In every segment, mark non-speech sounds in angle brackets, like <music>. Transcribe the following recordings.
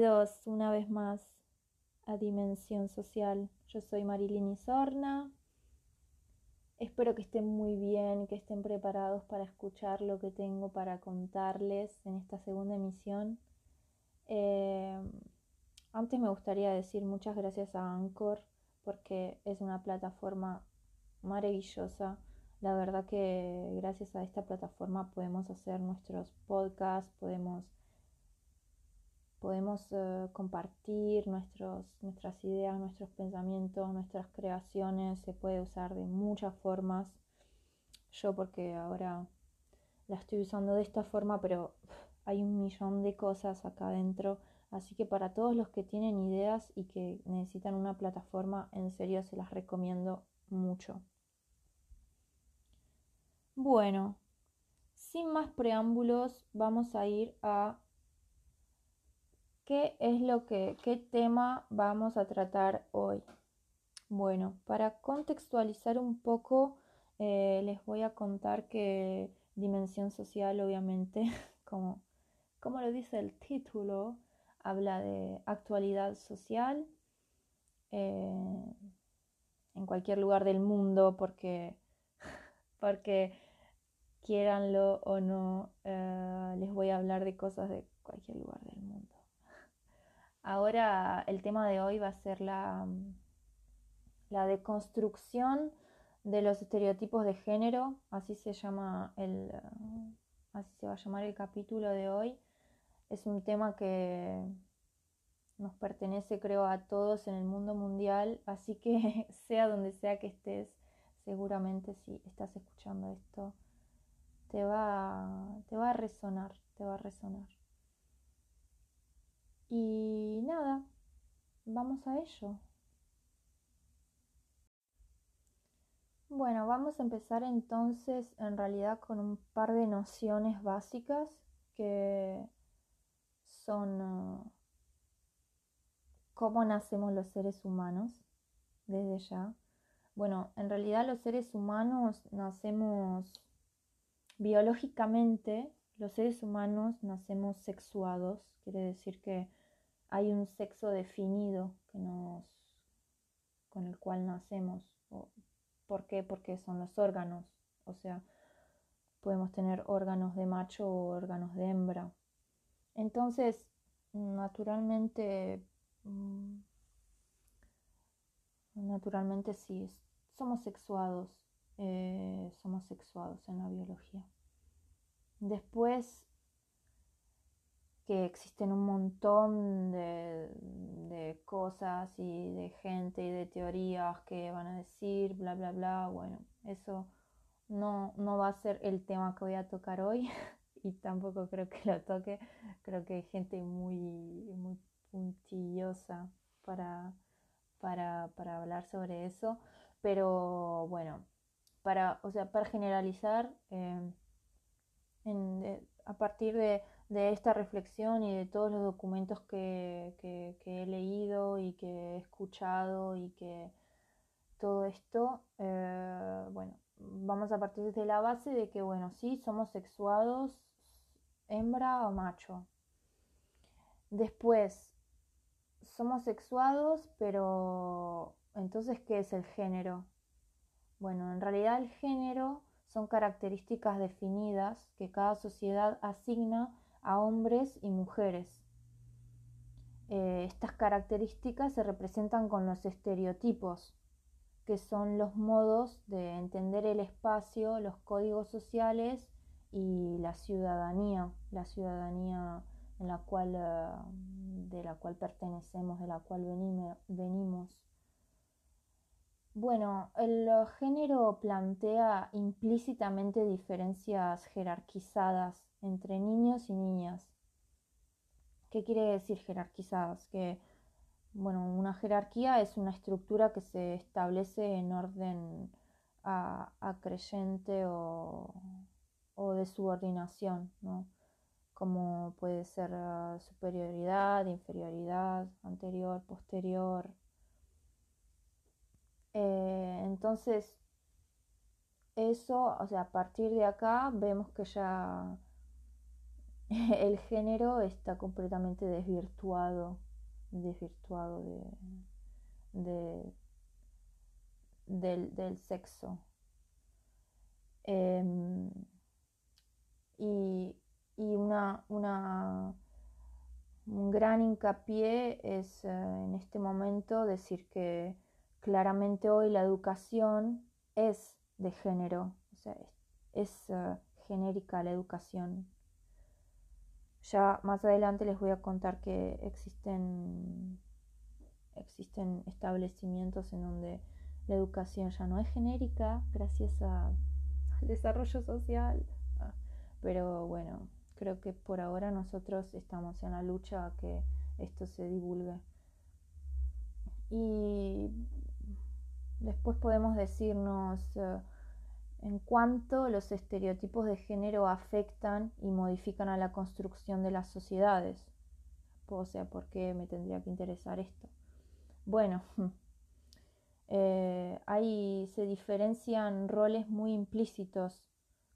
Bienvenidos una vez más a Dimensión Social. Yo soy Marilyn Isorna. Espero que estén muy bien, que estén preparados para escuchar lo que tengo para contarles en esta segunda emisión. Eh, antes me gustaría decir muchas gracias a Anchor porque es una plataforma maravillosa la verdad que gracias a esta plataforma podemos hacer nuestros podcasts, podemos, podemos eh, compartir nuestros, nuestras ideas, nuestros pensamientos, nuestras creaciones. Se puede usar de muchas formas. Yo porque ahora la estoy usando de esta forma, pero hay un millón de cosas acá adentro. Así que para todos los que tienen ideas y que necesitan una plataforma, en serio se las recomiendo mucho. Bueno, sin más preámbulos, vamos a ir a qué es lo que, qué tema vamos a tratar hoy. Bueno, para contextualizar un poco, eh, les voy a contar que dimensión social, obviamente, <laughs> como, como lo dice el título, habla de actualidad social eh, en cualquier lugar del mundo, porque, <laughs> porque quieranlo o no, eh, les voy a hablar de cosas de cualquier lugar del mundo. Ahora el tema de hoy va a ser la, la deconstrucción de los estereotipos de género, así se llama el, eh, así se va a llamar el capítulo de hoy. Es un tema que nos pertenece creo a todos en el mundo mundial, así que <laughs> sea donde sea que estés, seguramente si estás escuchando esto, te va, te va a resonar, te va a resonar. Y nada, vamos a ello. Bueno, vamos a empezar entonces en realidad con un par de nociones básicas que son uh, cómo nacemos los seres humanos desde ya. Bueno, en realidad los seres humanos nacemos Biológicamente, los seres humanos nacemos sexuados, quiere decir que hay un sexo definido que nos, con el cual nacemos. ¿Por qué? Porque son los órganos, o sea, podemos tener órganos de macho o órganos de hembra. Entonces, naturalmente, mm, naturalmente sí, somos sexuados eh, somos sexuados en la biología. Después que existen un montón de, de, cosas y de gente y de teorías que van a decir, bla, bla, bla. Bueno, eso no, no va a ser el tema que voy a tocar hoy <laughs> y tampoco creo que lo toque. Creo que hay gente muy, muy puntillosa para, para, para hablar sobre eso. Pero bueno, para, o sea, para generalizar, em, a partir de, esta reflexión y de todos los documentos que, he leído y que he escuchado y que todo esto, eh, bueno, vamos a partir de la base de que, bueno, sí, somos sexuados, hembra o macho. Después, somos sexuados, pero entonces, ¿qué es el género? Bueno, en realidad el género son características definidas que cada sociedad asigna a hombres y mujeres. Eh, estas características se representan con los estereotipos, que son los modos de entender el espacio, los códigos sociales y la ciudadanía, la ciudadanía en la cual, eh, de la cual pertenecemos, de la cual venimos. Bueno, el género plantea implícitamente diferencias jerarquizadas entre niños y niñas. ¿Qué quiere decir jerarquizadas? Que, bueno, una jerarquía es una estructura que se establece en orden acreyente o, o, de subordinación, ¿no? Como puede ser ah, superioridad, inferioridad, anterior, posterior, eh, entonces, eso, o sea, a partir de acá vemos que ya <laughs> el género está completamente desvirtuado, desvirtuado de, del, sexo. Em, y, una, una, un gran hincapié es eh, en este momento decir que claramente hoy la educación es de género, o sea, es, eh, genérica la educación. Ya más adelante les voy a contar que existen, existen establecimientos en donde la educación ya no es genérica gracias al desarrollo social. Ah, pero bueno, creo que por ahora nosotros estamos en la lucha a que esto se divulgue. Y después podemos decirnos eh, en cuánto los estereotipos de género afectan y modifican a la construcción de las sociedades. O sea, ¿por qué me tendría que interesar esto? Bueno, <laughs> eh, ahí se diferencian roles muy implícitos,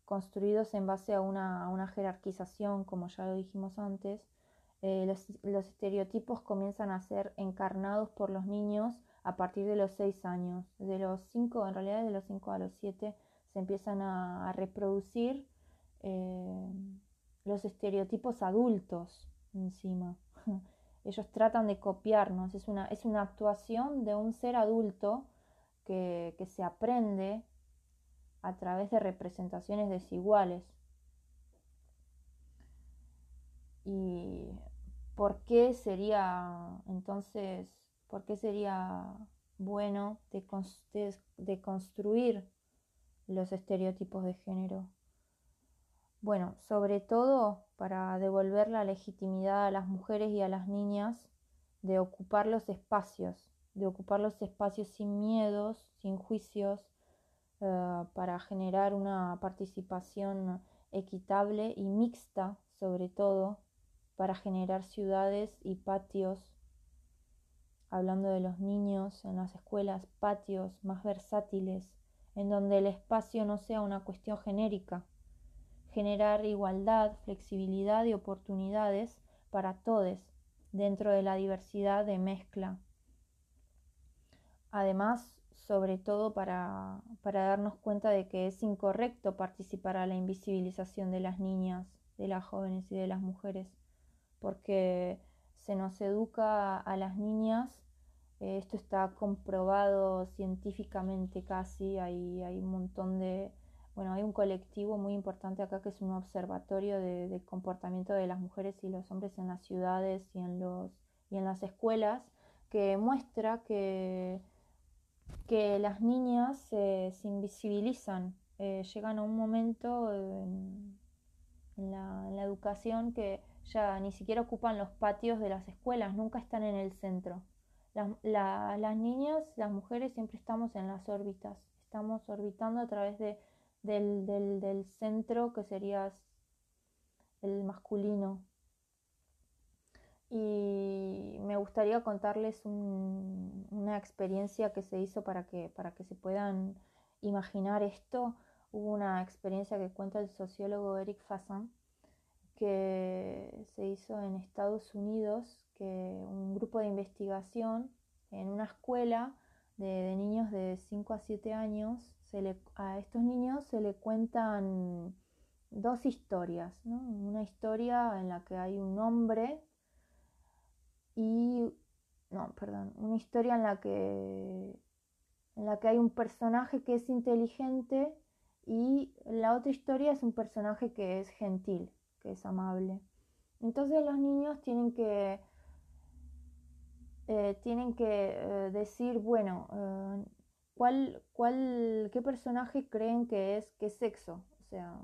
construidos en base a una, jerarquización, como ya lo dijimos antes. Eh, los, los estereotipos comienzan a ser encarnados por los niños a partir de los 6 años. De los 5, en realidad de los 5 a los 7 se empiezan a, reproducir eh, los estereotipos adultos encima. <laughs> Ellos tratan de copiarnos, es una, es una actuación de un ser adulto que, que se aprende a través de representaciones desiguales. ¿Y por qué sería entonces ¿Por qué sería bueno de, construir los estereotipos de género? Bueno, sobre todo para devolver la legitimidad a las mujeres y a las niñas de ocupar los espacios, de ocupar los espacios sin miedos, sin juicios, eh, para generar una participación equitable y mixta, sobre todo, para generar ciudades y patios hablando de los niños en las escuelas, patios más versátiles, en donde el espacio no sea una cuestión genérica, generar igualdad, flexibilidad y oportunidades para todos dentro de la diversidad de mezcla. Además, sobre todo para, para darnos cuenta de que es incorrecto participar a la invisibilización de las niñas, de las jóvenes y de las mujeres, porque se nos educa a las niñas eh, esto está comprobado científicamente casi, hay, hay un montón de, bueno, hay un colectivo muy importante acá que es un observatorio de, comportamiento de las mujeres y los hombres en las ciudades y en, los, y en las escuelas que muestra que, que las niñas se invisibilizan, eh, llegan a un momento en la educación que ya ni siquiera ocupan los patios de las escuelas, nunca están en el centro. Las, niñas, las mujeres siempre estamos en las órbitas, estamos orbitando a través de, del, centro que sería el masculino. Y me gustaría contarles una experiencia que se hizo para que, para que se puedan imaginar esto. Hubo una experiencia que cuenta el sociólogo Eric Fassan que se hizo en Estados Unidos que un grupo de investigación en una escuela de, niños de 5 a 7 años, a estos niños se le cuentan dos historias. Una historia en la que hay un hombre y... No, perdón. Una historia en la que, en la que hay un personaje que es inteligente y la otra historia es un personaje que es gentil, que es amable. Entonces los niños tienen que eh, tienen que eh, decir, bueno, eh, ¿cuál, cuál, ¿qué personaje creen que es, qué sexo? O sea,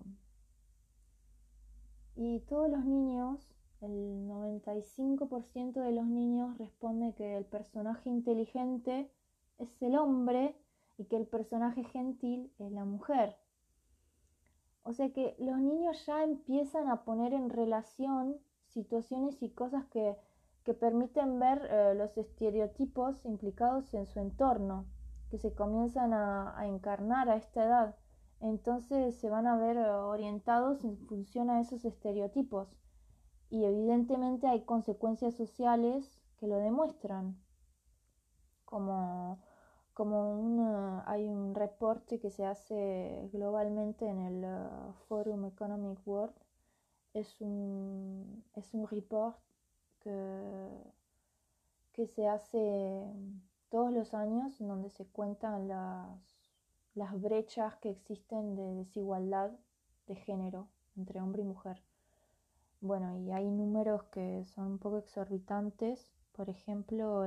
y todos los niños, el 95% de los niños responde que el personaje inteligente es el hombre y que el personaje gentil es la mujer. O sea que los niños ya empiezan a poner en relación situaciones y cosas que que permiten ver eh, los estereotipos implicados en su entorno, que se comienzan a, encarnar a esta edad. Entonces se van a ver eh, orientados en función a esos estereotipos. y evidentemente hay consecuencias sociales que lo demuestran, como, como hay un reporte que se hace globalmente en el uh, Forum Economic World, es un, es un report que, que se hace todos los años donde se cuentan las, las brechas que existen de desigualdad de género entre hombre y mujer. Bueno, y hay números que son un poco exorbitantes por ejemplo,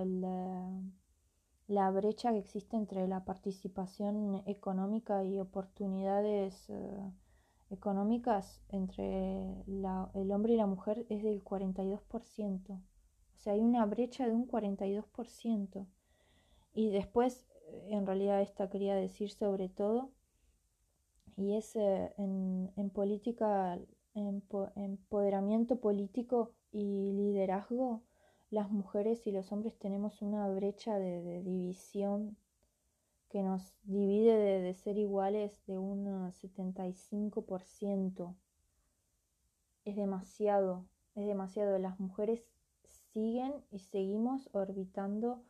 la brecha que existe entre la participación económica y oportunidades eh, económicas entre el hombre y la mujer es del 42%. O sea, hay una brecha de un 42%. Y después, en realidad esta quería decir sobre todo, y es eh, en, en, política, en empoderamiento político y liderazgo, las mujeres y los hombres tenemos una brecha de, división que nos divide de, ser iguales de un 75%. Es demasiado, es demasiado. Las mujeres siguen y seguimos orbitando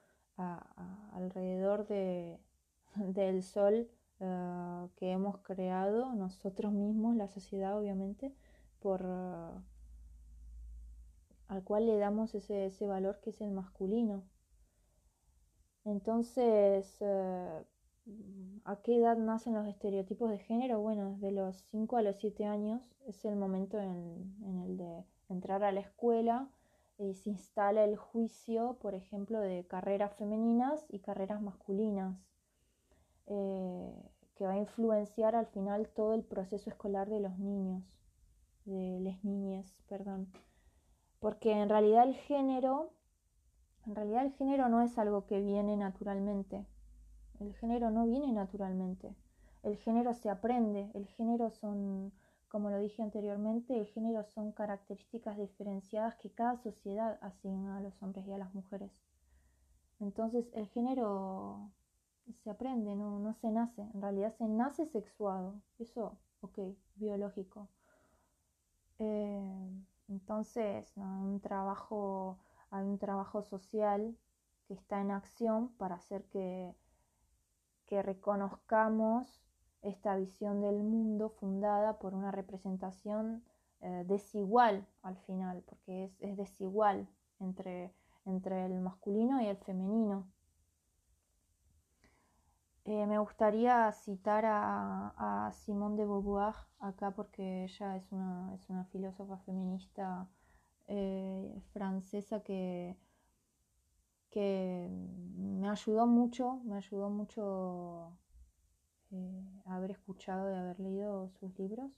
alrededor de, <laughs> del sol eh, que hemos creado nosotros mismos, la sociedad obviamente, por al cual le damos ese, ese valor que es el masculino. Entonces, eh, ¿a qué edad nacen los estereotipos de género? Bueno, desde los 5 a los 7 años es el momento en, el de entrar a la escuela y se instala el juicio, por ejemplo, de carreras femeninas y carreras masculinas, eh, que va a influenciar al final todo el proceso escolar de los niños, de las niñas, perdón porque en realidad el género, en realidad el género no es algo que viene naturalmente. El género no viene naturalmente. El género se aprende. El género son, como lo dije anteriormente, el género son características diferenciadas que cada sociedad asigna a los hombres y a las mujeres. Entonces el género se aprende, no, no se nace. En realidad se nace sexuado. Eso, ok, biológico. Eh, entonces, hay un trabajo, hay un trabajo social que está en acción para hacer que, que reconozcamos esta visión del mundo fundada por una representación eh, desigual al final, porque es, desigual entre, entre el masculino y el femenino. Eh, me gustaría citar a, Simone de Beauvoir acá porque ella es una, es una filósofa feminista eh, francesa que, que me ayudó mucho, me ayudó mucho eh, haber escuchado y haber leído sus libros.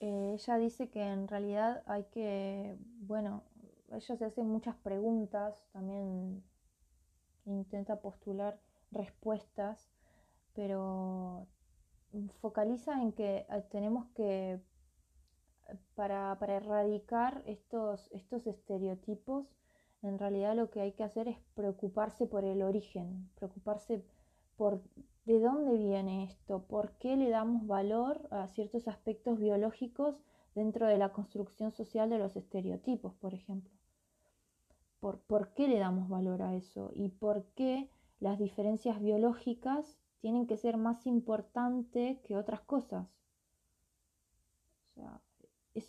ella dice que en realidad hay que, bueno, ella se hace muchas preguntas, también intenta postular respuestas, pero focaliza en que eh, tenemos que, para, erradicar estos, estos estereotipos, en realidad lo que hay que hacer es preocuparse por el origen, preocuparse por de dónde viene esto, por qué le damos valor a ciertos aspectos biológicos dentro de la construcción social de los estereotipos, por ejemplo. Por, ¿Por qué le damos valor a eso? ¿Y por qué las diferencias biológicas tienen que ser más importantes que otras cosas.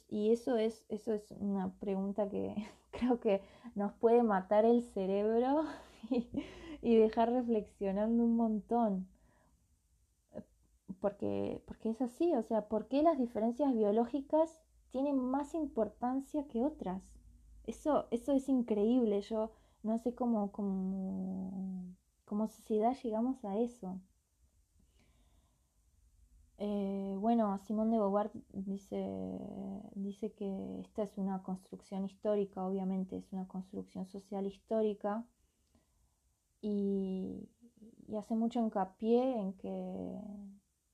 y eso es, eso es una pregunta que <laughs> creo que nos puede matar el cerebro <laughs> y, dejar reflexionando un montón. Porque, porque es así, o sea, ¿por qué las diferencias biológicas tienen más importancia que otras? Eso, eso es increíble, yo no sé cómo, cómo como sociedad llegamos a eso. Eh, bueno, Simón de Beauvoir dice, dice que esta es una construcción histórica, obviamente es una construcción social histórica, y, hace mucho hincapié en que,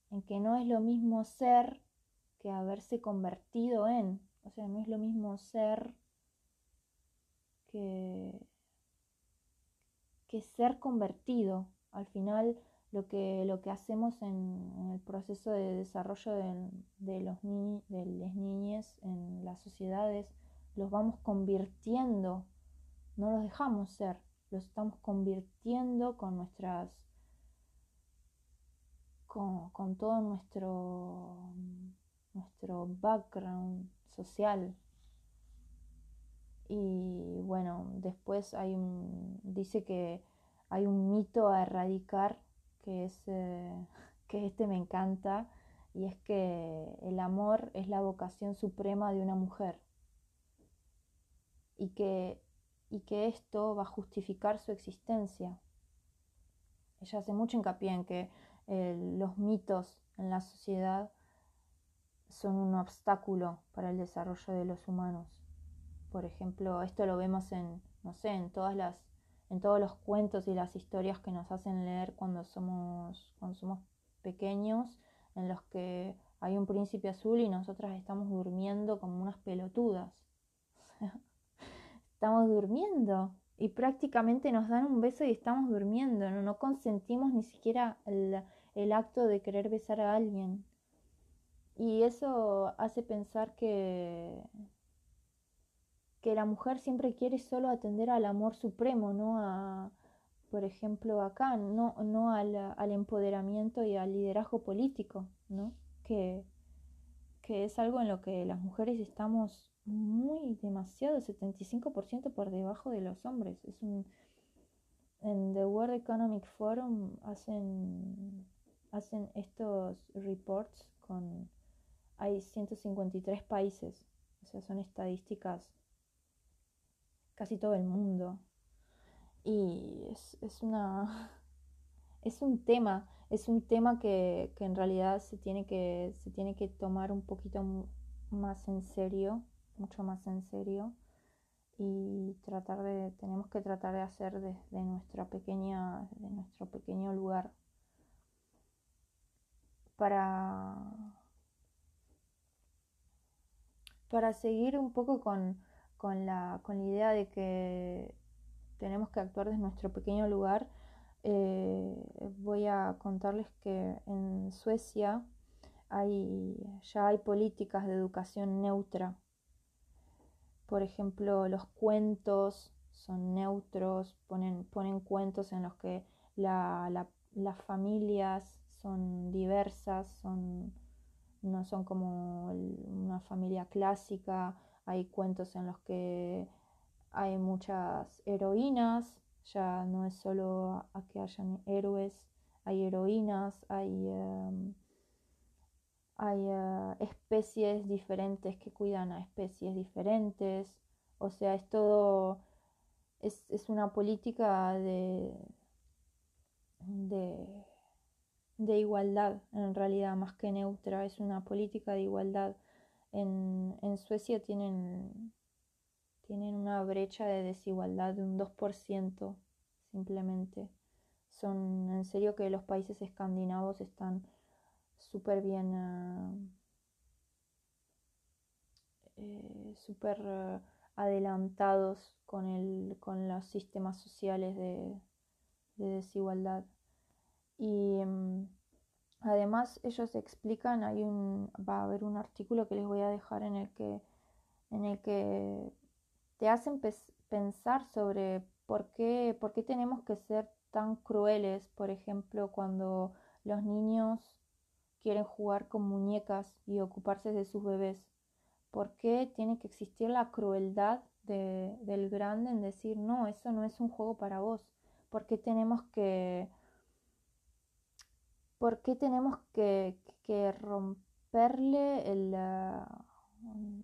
en que no es lo mismo ser que haberse convertido en, o sea, no es lo mismo ser que, que ser convertido. Al final lo que, lo que hacemos en, el proceso de desarrollo de, los de las niñas en las sociedades, los vamos convirtiendo, no los dejamos ser, los estamos convirtiendo con nuestras con, con todo nuestro nuestro background social y bueno después hay dice que hay un mito a erradicar que es eh, <laughs> que este me encanta y es que el amor es la vocación suprema de una mujer y que, y que esto va a justificar su existencia. Ella hace mucho hincapié en que eh, los mitos en la sociedad son un obstáculo para el desarrollo de los humanos. Por ejemplo, esto lo vemos en, no sé, en todas las en todos los cuentos y las historias que nos hacen leer cuando somos, cuando somos pequeños, en los que hay un príncipe azul y nosotras estamos durmiendo como unas pelotudas. <laughs> estamos durmiendo y prácticamente nos dan un beso y estamos durmiendo, no, no consentimos ni siquiera el, el acto de querer besar a alguien. Y eso hace pensar que, que la mujer siempre quiere solo atender al amor supremo, no a, por ejemplo, acá, no, no al, al empoderamiento y al liderazgo político, ¿no? Que, que es algo en lo que las mujeres estamos muy demasiado, 75% por debajo de los hombres. Es un, en The World Economic Forum hacen, hacen estos reports con, hay 153 países, o sea, son estadísticas casi todo el mundo. Y es, es una. <laughs> es un tema. Es un tema que, que, en realidad se tiene que, se tiene que tomar un poquito más en serio, mucho más en serio. Y tratar de, tenemos que tratar de hacer desde nuestra pequeña, de nuestro pequeño lugar para, para seguir un poco con, con la, con la idea de que tenemos que actuar desde nuestro pequeño lugar, eh, voy a contarles que en Suecia hay, ya hay políticas de educación neutra. Por ejemplo, los cuentos son neutros, ponen, ponen cuentos en los que las familias son diversas, son, no son como una familia clásica, hay cuentos en los que hay muchas heroínas, ya no es solo a que hayan héroes, hay heroínas, hay, em, hay eh, especies diferentes que cuidan a especies diferentes, o sea, es todo, es, una política de, de, de igualdad, en realidad, más que neutra, es una política de igualdad en, Suecia tienen, tienen una brecha de desigualdad de un 2% simplemente. Son en serio que los países escandinavos están súper bien, uh, súper eh, adelantados con, el, con los sistemas sociales de, desigualdad. Y mm, Además, ellos explican, hay un, va a haber un artículo que les voy a dejar en el que, en el que te hacen pensar sobre por qué, por qué tenemos que ser tan crueles, por ejemplo, cuando los niños quieren jugar con muñecas y ocuparse de sus bebés. ¿Por qué tiene que existir la crueldad de, del grande en decir, no, eso no es un juego para vos? ¿Por qué tenemos que ¿por qué tenemos que, romperle el,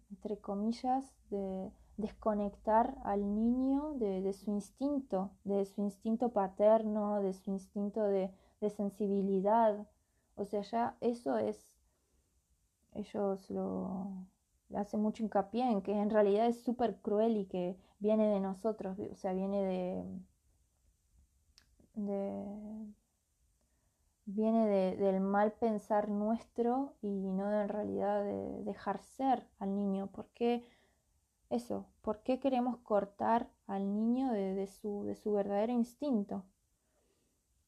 entre comillas, de desconectar al niño de, su instinto, de su instinto paterno, de su instinto de, sensibilidad? O sea, ya eso es, ellos lo, hacen mucho hincapié en que en realidad es súper cruel y que viene de nosotros, o sea, viene de, de, viene del mal pensar nuestro y no en realidad de dejar ser al niño. ¿Por qué eso? ¿Por qué queremos cortar al niño de, su, de su verdadero instinto?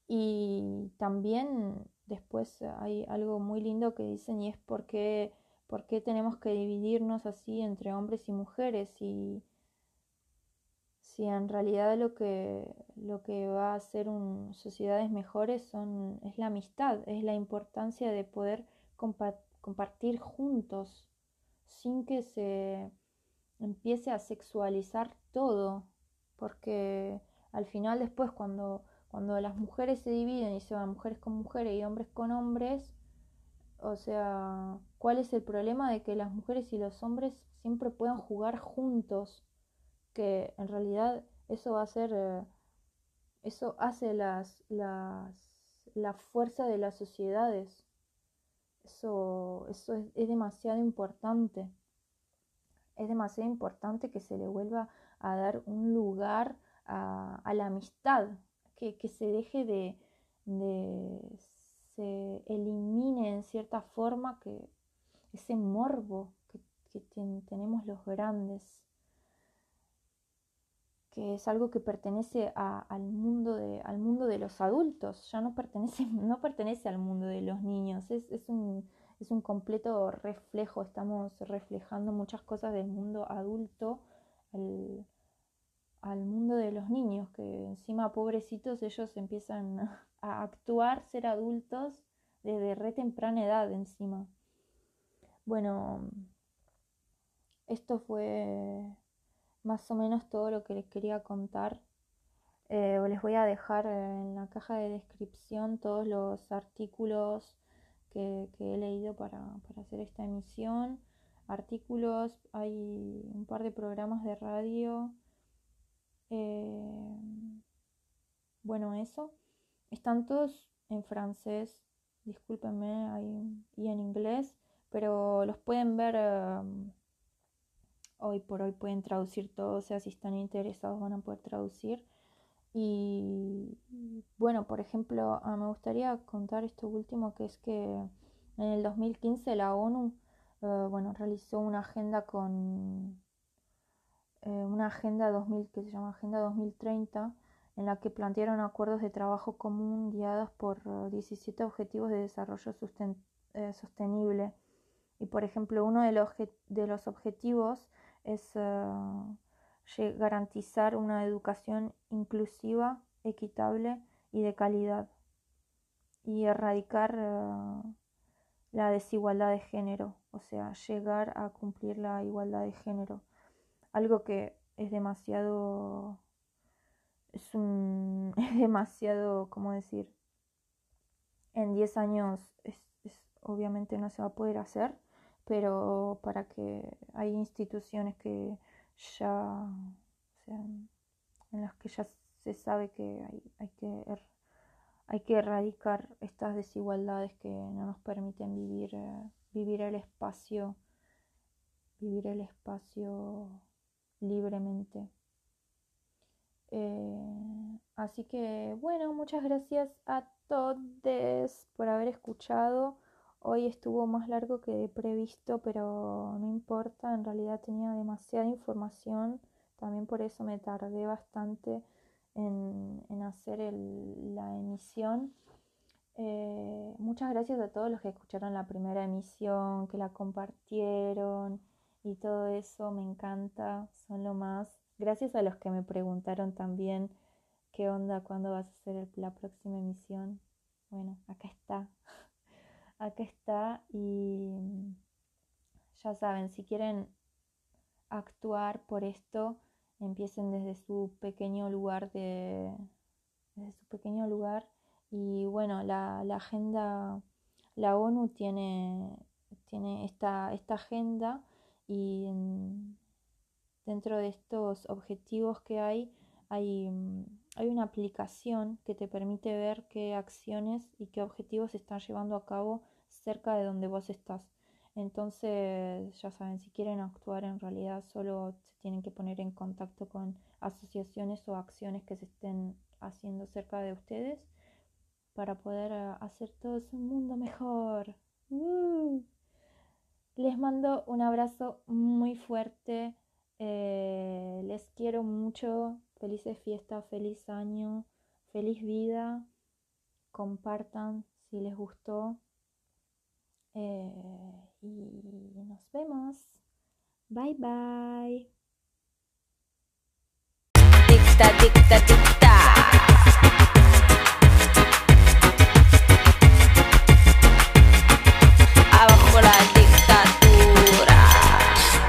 Y también después hay algo muy lindo que dicen y es por qué, por qué tenemos que dividirnos así entre hombres y mujeres y si en realidad lo que, lo que va a hacer un, sociedades mejores son, es la amistad, es la importancia de poder compartir juntos sin que se empiece a sexualizar todo, porque al final después cuando, cuando las mujeres se dividen y se van mujeres con mujeres y hombres con hombres, o sea, ¿cuál es el problema de que las mujeres y los hombres siempre puedan jugar juntos? Que en realidad eso va a ser, eh, eso hace las, las, la fuerza de las sociedades. Eso, eso es demasiado importante es demasiado importante que se le vuelva a dar un lugar a, la amistad, que, se deje de, se elimine en cierta forma que ese morbo que, tenemos los grandes, que es algo que pertenece al, mundo de, al mundo de los adultos, ya no pertenece, <laughs> no pertenece al mundo de los niños, es, es un es un completo reflejo, estamos reflejando muchas cosas del mundo adulto al, mundo de los niños, que encima pobrecitos ellos empiezan <laughs> a actuar, ser adultos desde re temprana edad encima. Bueno, esto fue más o menos todo lo que les quería contar. Eh, les voy a dejar en la caja de descripción todos los artículos que, he leído para, hacer esta emisión, artículos, hay un par de programas de radio. Eh, bueno, eso. Están todos en francés, discúlpenme, y en inglés, pero los pueden ver um, hoy por hoy, pueden traducir todo, o sea, si están interesados van a poder traducir. Y bueno, por ejemplo, ah, me gustaría contar esto último, que es que en el 2015 la ONU eh, bueno, realizó una agenda con eh, una agenda 2000 que se llama Agenda 2030 en la que plantearon acuerdos de trabajo común guiados por 17 eh, objetivos de desarrollo sostenible. Y por ejemplo, uno de los, de los objetivos es garantizar una educación inclusiva, equitable y de calidad y erradicar eh, la desigualdad de género, o sea, llegar a cumplir la igualdad de género. Algo que es demasiado, es, <laughs> es demasiado, ¿cómo decir? En 10 años obviamente no se va a poder hacer, pero para que hay instituciones que ya, en las que ya se sabe que hay, que er, hay que erradicar estas desigualdades que no nos permiten vivir, eh, vivir el espacio, vivir el espacio libremente. Eh, así que bueno, muchas gracias a todos por haber escuchado. Hoy estuvo más largo que previsto, pero no importa, en realidad tenía demasiada información, también por eso me tardé bastante en, hacer la emisión. Eh, muchas gracias a todos los que escucharon la primera emisión, que la compartieron y todo eso, me encanta, son lo más. Gracias a los que me preguntaron también qué onda, cuándo vas a hacer la próxima emisión. Bueno, acá está acá está y ya saben, si quieren actuar por esto, empiecen desde su pequeño lugar de desde su pequeño lugar. Y bueno, la, agenda, la ONU tiene, tiene esta, esta agenda y dentro de estos objetivos que hay, hay hay una aplicación que te permite ver qué acciones y qué objetivos se están llevando a cabo cerca de donde vos estás. Entonces, ya saben, si quieren actuar en realidad solo se tienen que poner en contacto con asociaciones o acciones que se estén haciendo cerca de ustedes para poder eh, hacer todo un mundo mejor. Les mando un abrazo muy fuerte. Eh, les quiero mucho. Felices fiestas, feliz año, feliz vida compartan si les gustó. Eh, y nos vemos. Bye bye.